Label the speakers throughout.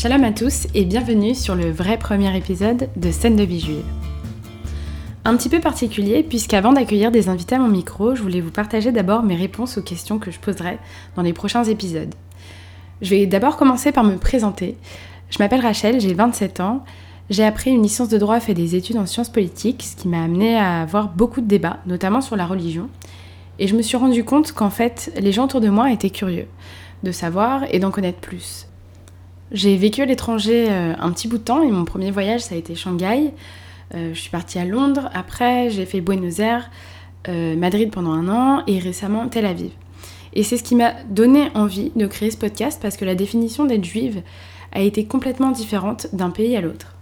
Speaker 1: Shalom à tous et bienvenue sur le vrai premier épisode de Scène de vie juive. Un petit peu particulier puisqu'avant d'accueillir des invités à mon micro, je voulais vous partager d'abord mes réponses aux questions que je poserai dans les prochains épisodes. Je vais d'abord commencer par me présenter. Je m'appelle Rachel, j'ai 27 ans. J'ai appris une licence de droit, fait des études en sciences politiques, ce qui m'a amené à avoir beaucoup de débats, notamment sur la religion. Et je me suis rendu compte qu'en fait, les gens autour de moi étaient curieux de savoir et d'en connaître plus. J'ai vécu à l'étranger euh, un petit bout de temps et mon premier voyage ça a été Shanghai. Euh, je suis partie à Londres, après j'ai fait Buenos Aires, euh, Madrid pendant un an et récemment Tel Aviv. Et c'est ce qui m'a donné envie de créer ce podcast parce que la définition d'être juive a été complètement différente d'un pays à l'autre.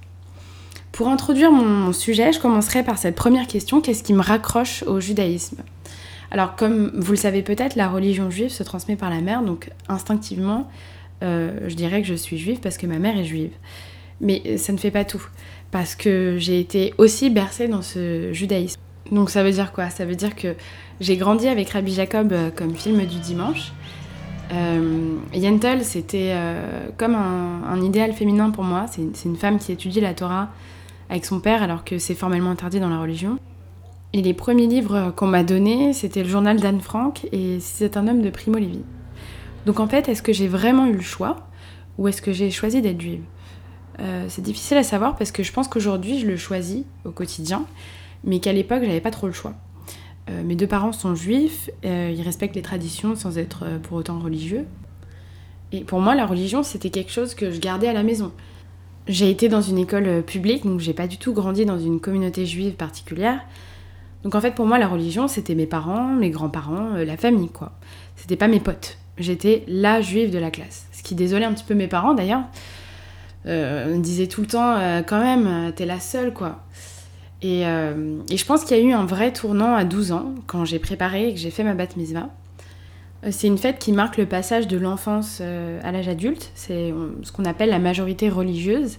Speaker 1: Pour introduire mon sujet, je commencerai par cette première question, qu'est-ce qui me raccroche au judaïsme? Alors comme vous le savez peut-être, la religion juive se transmet par la mère, donc instinctivement, euh, je dirais que je suis juive parce que ma mère est juive. Mais ça ne fait pas tout, parce que j'ai été aussi bercée dans ce judaïsme. Donc ça veut dire quoi? Ça veut dire que j'ai grandi avec Rabbi Jacob euh, comme film du dimanche. Euh, Yentl, c'était euh, comme un, idéal féminin pour moi. C'est une, femme qui étudie la Torah avec son père alors que c'est formellement interdit dans la religion. Et les premiers livres qu'on m'a donnés, c'était le journal d'Anne Frank et C'est un homme de Primo Levi. Donc en fait, est-ce que j'ai vraiment eu le choix ou est-ce que j'ai choisi d'être juive? Euh, C'est difficile à savoir parce que je pense qu'aujourd'hui je le choisis au quotidien, mais qu'à l'époque j'avais pas trop le choix. Euh, mes deux parents sont juifs, euh, ils respectent les traditions sans être pour autant religieux. Et pour moi, la religion, c'était quelque chose que je gardais à la maison. J'ai été dans une école publique, donc j'ai pas du tout grandi dans une communauté juive particulière. Donc en fait, pour moi, la religion, c'était mes parents, mes grands-parents, la famille, quoi. C'était pas mes potes j'étais la juive de la classe. Ce qui désolait un petit peu mes parents d'ailleurs. Euh, on disait tout le temps, euh, quand même, euh, t'es la seule quoi. Et, je pense qu'il y a eu un vrai tournant à 12 ans, quand j'ai préparé et que j'ai fait ma bat mitzvah. C'est une fête qui marque le passage de l'enfance à l'âge adulte. C'est ce qu'on appelle la majorité religieuse.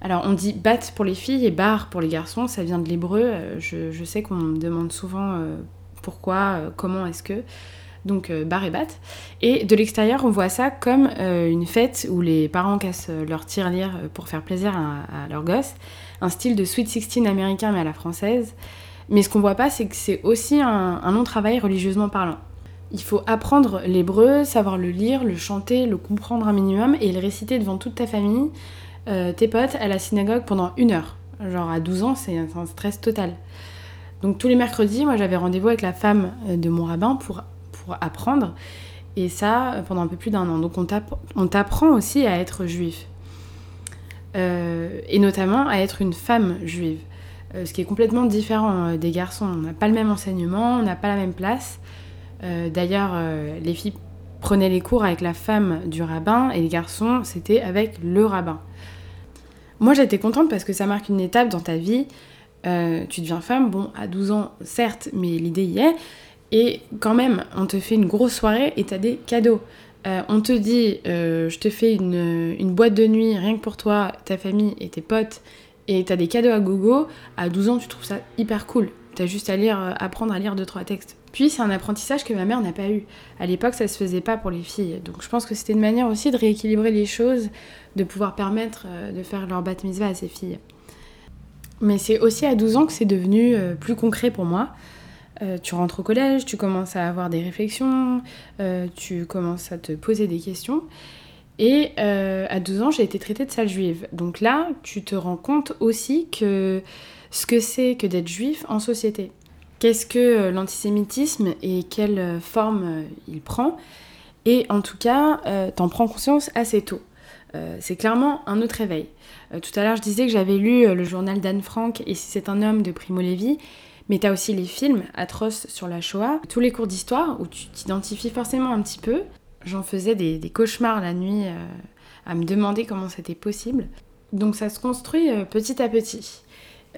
Speaker 1: Alors on dit bat pour les filles et bar pour les garçons, ça vient de l'hébreu. Je, sais qu'on me demande souvent pourquoi, comment est-ce que donc euh, bar et bat. Et de l'extérieur, on voit ça comme euh, une fête où les parents cassent euh, leur tirelire pour faire plaisir à, leurs gosses, un style de Sweet Sixteen américain mais à la française. Mais ce qu'on voit pas, c'est que c'est aussi un, long travail religieusement parlant. Il faut apprendre l'hébreu, savoir le lire, le chanter, le comprendre un minimum et le réciter devant toute ta famille, tes potes, à la synagogue pendant une heure. Genre à 12 ans, c'est un stress total. Donc tous les mercredis, moi j'avais rendez-vous avec la femme de mon rabbin pour apprendre. Et ça, pendant un peu plus d'un an. Donc on t'apprend aussi à être juif. Euh, et notamment à être une femme juive. Euh, ce qui est complètement différent euh, des garçons. On n'a pas le même enseignement, on n'a pas la même place. D'ailleurs, les filles prenaient les cours avec la femme du rabbin et les garçons, c'était avec le rabbin. Moi, j'étais contente parce que ça marque une étape dans ta vie. tu deviens femme, bon, à 12 ans, certes, mais l'idée y est. Et quand même, on te fait une grosse soirée et t'as des cadeaux. Euh, on te dit, euh, je te fais une, boîte de nuit rien que pour toi, ta famille et tes potes, et t'as des cadeaux à gogo. À 12 ans, tu trouves ça hyper cool. T'as juste à lire, euh, apprendre à lire deux trois textes. Puis c'est un apprentissage que ma mère n'a pas eu. À l'époque, ça se faisait pas pour les filles. Donc je pense que c'était une manière aussi de rééquilibrer les choses, de pouvoir permettre de faire leur bat à ces filles. Mais c'est aussi à 12 ans que c'est devenu plus concret pour moi. Euh, tu rentres au collège, tu commences à avoir des réflexions, euh, tu commences à te poser des questions. Et euh, à 12 ans, j'ai été traitée de sale juive. Donc là, tu te rends compte aussi que ce que c'est que d'être juif en société. Qu'est-ce que l'antisémitisme et quelle forme il prend Et en tout cas, t'en prends conscience assez tôt. c'est clairement un autre éveil. tout à l'heure, je disais que j'avais lu le journal d'Anne Frank et si c'est un homme de Primo Levi. Mais tu as aussi les films atroces sur la Shoah, tous les cours d'histoire où tu t'identifies forcément un petit peu. J'en faisais des, cauchemars la nuit euh, à me demander comment c'était possible. Donc ça se construit euh, petit à petit.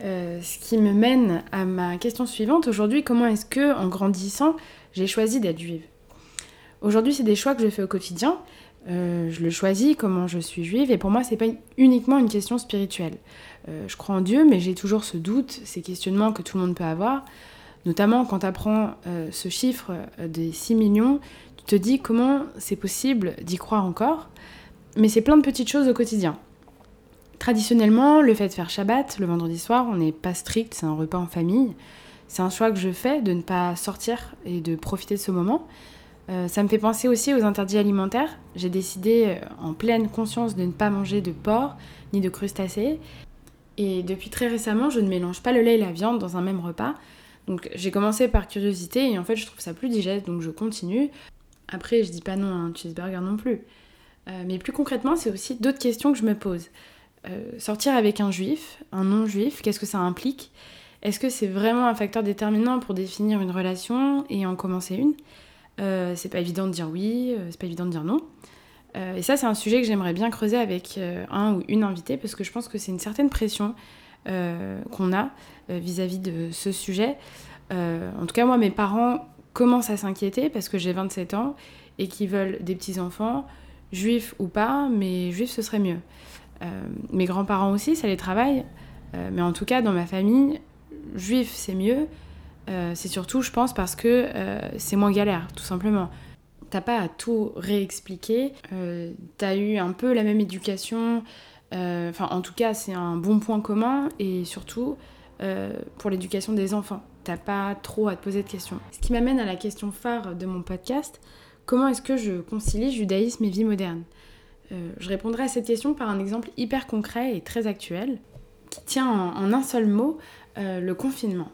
Speaker 1: Euh, ce qui me mène à ma question suivante aujourd'hui, comment est-ce que, en grandissant, j'ai choisi d'être juive? Aujourd'hui, c'est des choix que je fais au quotidien. Je le choisis, comment je suis juive, et pour moi, c'est pas uniquement une question spirituelle. Euh, je crois en Dieu, mais j'ai toujours ce doute, ces questionnements que tout le monde peut avoir. Notamment quand tu apprends euh, ce chiffre euh, des 6 millions, tu te dis comment c'est possible d'y croire encore. mais c'est plein de petites choses au quotidien. Traditionnellement, le fait de faire Shabbat le vendredi soir, on n'est pas strict, c'est un repas en famille. C'est un choix que je fais de ne pas sortir et de profiter de ce moment. Euh, ça me fait penser aussi aux interdits alimentaires. J'ai décidé euh, en pleine conscience de ne pas manger de porc ni de crustacés. Et depuis très récemment, je ne mélange pas le lait et la viande dans un même repas. Donc j'ai commencé par curiosité et en fait je trouve ça plus digeste donc je continue. Après je dis pas non à un cheeseburger non plus. Euh, mais plus concrètement c'est aussi d'autres questions que je me pose. sortir avec un juif, un non-juif, qu'est-ce que ça implique? Est-ce que c'est vraiment un facteur déterminant pour définir une relation et en commencer une? Euh, c'est pas évident de dire oui, euh, c'est pas évident de dire non. Euh, et ça, c'est un sujet que j'aimerais bien creuser avec un ou une invitée parce que je pense que c'est une certaine pression qu'on a vis-à-vis de ce sujet. en tout cas, moi, mes parents commencent à s'inquiéter parce que j'ai 27 ans et qu'ils veulent des petits-enfants, juifs ou pas, mais juifs, ce serait mieux. mes grands-parents aussi, ça les travaille. mais en tout cas, dans ma famille, juif, c'est mieux. Euh, c'est surtout, je pense, parce que euh, c'est moins galère, tout simplement. T'as pas à tout réexpliquer. Euh, t'as eu un peu la même éducation. Enfin, en tout cas, c'est un bon point commun. Et surtout, pour l'éducation des enfants. T'as pas trop à te poser de questions. Ce qui m'amène à la question phare de mon podcast comment est-ce que je concilie judaïsme et vie moderne? Je répondrai à cette question par un exemple hyper concret et très actuel qui tient en un seul mot le confinement.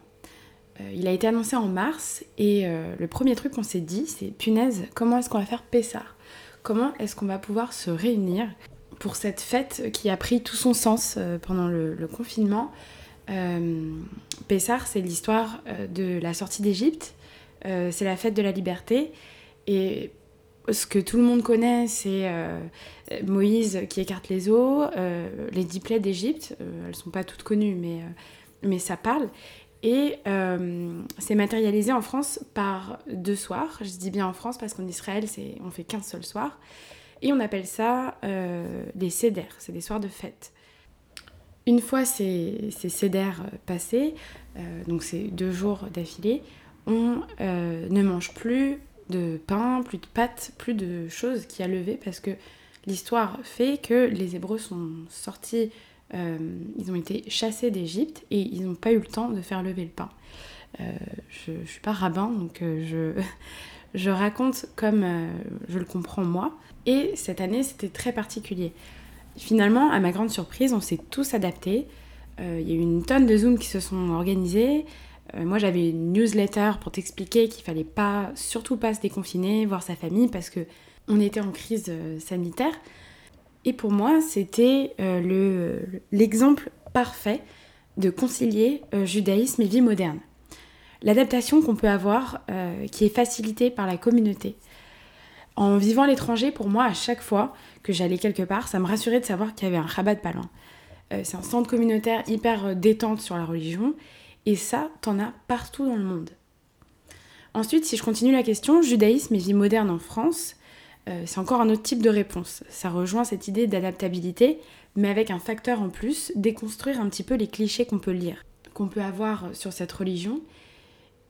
Speaker 1: Euh, il a été annoncé en mars et euh, le premier truc qu'on s'est dit, c'est punaise, comment est-ce qu'on va faire Pessar Comment est-ce qu'on va pouvoir se réunir pour cette fête qui a pris tout son sens euh, pendant le, confinement? Pessar, c'est l'histoire de la sortie d'Égypte, c'est la fête de la liberté et ce que tout le monde connaît, c'est Moïse qui écarte les eaux, les dix plaies d'Égypte. elles sont pas toutes connues, mais, mais ça parle. Et euh, c'est matérialisé en France par deux soirs. Je dis bien en France parce qu'en Israël, on fait qu'un seul soir. Et on appelle ça euh, des cédères, c'est des soirs de fête. Une fois ces, ces cédères passés, euh, donc ces deux jours d'affilée, on ne mange plus de pain, plus de pâtes, plus de choses qui a levé parce que l'histoire fait que les Hébreux sont sortis euh, ils ont été chassés d'Égypte et ils n'ont pas eu le temps de faire lever le pain. Euh, je ne suis pas rabbin, donc euh, je, je raconte comme je le comprends moi. Et cette année, c'était très particulier. Finalement, à ma grande surprise, on s'est tous adaptés. Il y a eu une tonne de Zooms qui se sont organisés. moi, j'avais une newsletter pour t'expliquer qu'il fallait pas, surtout pas se déconfiner, voir sa famille, parce que on était en crise sanitaire. Et pour moi, c'était euh, l'exemple parfait de concilier euh, judaïsme et vie moderne. L'adaptation qu'on peut avoir, euh, qui est facilitée par la communauté. En vivant à l'étranger, pour moi, à chaque fois que j'allais quelque part, ça me rassurait de savoir qu'il y avait un rabat pas loin. c'est un centre communautaire hyper détente sur la religion, et ça, t'en as partout dans le monde. Ensuite, si je continue la question, judaïsme et vie moderne en France, euh, c'est encore un autre type de réponse. Ça rejoint cette idée d'adaptabilité, mais avec un facteur en plus, déconstruire un petit peu les clichés qu'on peut lire, qu'on peut avoir sur cette religion.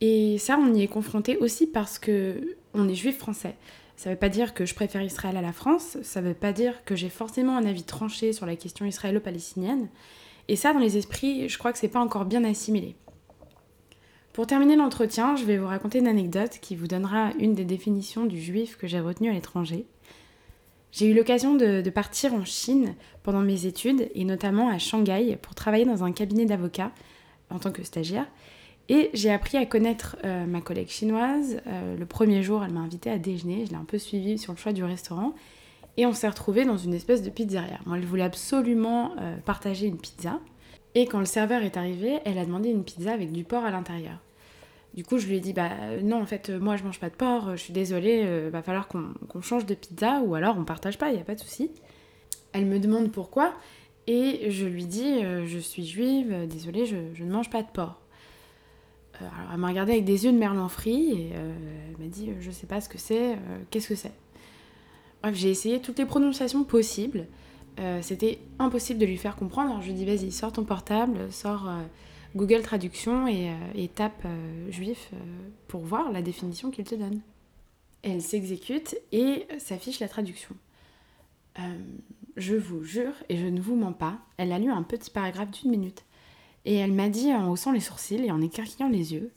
Speaker 1: Et ça, on y est confronté aussi parce que on est juif français. Ça ne veut pas dire que je préfère Israël à la France, ça ne veut pas dire que j'ai forcément un avis tranché sur la question israélo-palestinienne. Et ça, dans les esprits, je crois que c'est pas encore bien assimilé. Pour terminer l'entretien, je vais vous raconter une anecdote qui vous donnera une des définitions du juif que j'ai retenu à l'étranger. J'ai eu l'occasion de, partir en Chine pendant mes études et notamment à Shanghai pour travailler dans un cabinet d'avocats en tant que stagiaire. Et j'ai appris à connaître euh, ma collègue chinoise. Euh, le premier jour, elle m'a invité à déjeuner. Je l'ai un peu suivie sur le choix du restaurant. Et on s'est retrouvés dans une espèce de pizzeria. Moi, elle voulait absolument euh, partager une pizza. Et quand le serveur est arrivé, elle a demandé une pizza avec du porc à l'intérieur. Du coup, je lui ai dit, bah non, en fait, moi je mange pas de porc, je suis désolée, euh, va falloir qu'on change de pizza ou alors on partage pas, il n'y a pas de souci. Elle me demande pourquoi et je lui dis, euh, je suis juive, désolée, je, ne mange pas de porc. Euh, alors elle m'a regardé avec des yeux de merlan frit et elle m'a dit, je sais pas ce que c'est, qu'est-ce que c'est Bref, j'ai essayé toutes les prononciations possibles. C'était impossible de lui faire comprendre, alors je lui dit, vas-y, sors ton portable, sors Google Traduction et, euh, tape euh, juif euh, pour voir la définition qu'il te donne. Elle s'exécute et s'affiche la traduction. Euh, je vous jure, et je ne vous mens pas, elle a lu un petit paragraphe d'une minute. Et elle m'a dit en haussant les sourcils et en écarquillant les yeux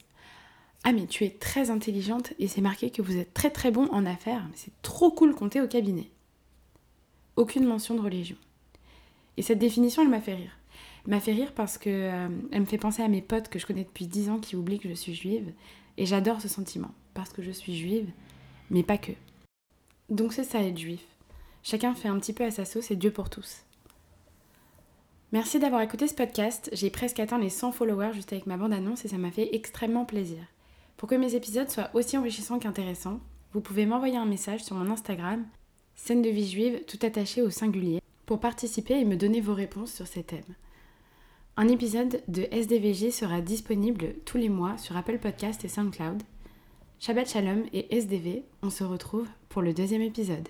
Speaker 1: Ah, mais tu es très intelligente et c'est marqué que vous êtes très très bon en affaires, c'est trop cool compter au cabinet. Aucune mention de religion. Et cette définition, elle m'a fait rire. M'a fait rire parce que euh, elle me fait penser à mes potes que je connais depuis 10 ans qui oublient que je suis juive. Et j'adore ce sentiment, parce que je suis juive, mais pas que. Donc c'est ça être juif. Chacun fait un petit peu à sa sauce et Dieu pour tous. Merci d'avoir écouté ce podcast. J'ai presque atteint les 100 followers juste avec ma bande-annonce et ça m'a fait extrêmement plaisir. Pour que mes épisodes soient aussi enrichissants qu'intéressants, vous pouvez m'envoyer un message sur mon Instagram, scène de vie juive tout attaché au singulier, pour participer et me donner vos réponses sur ces thèmes. Un épisode de SDVG sera disponible tous les mois sur Apple Podcast et SoundCloud. Shabbat Shalom et SDV, on se retrouve pour le deuxième épisode.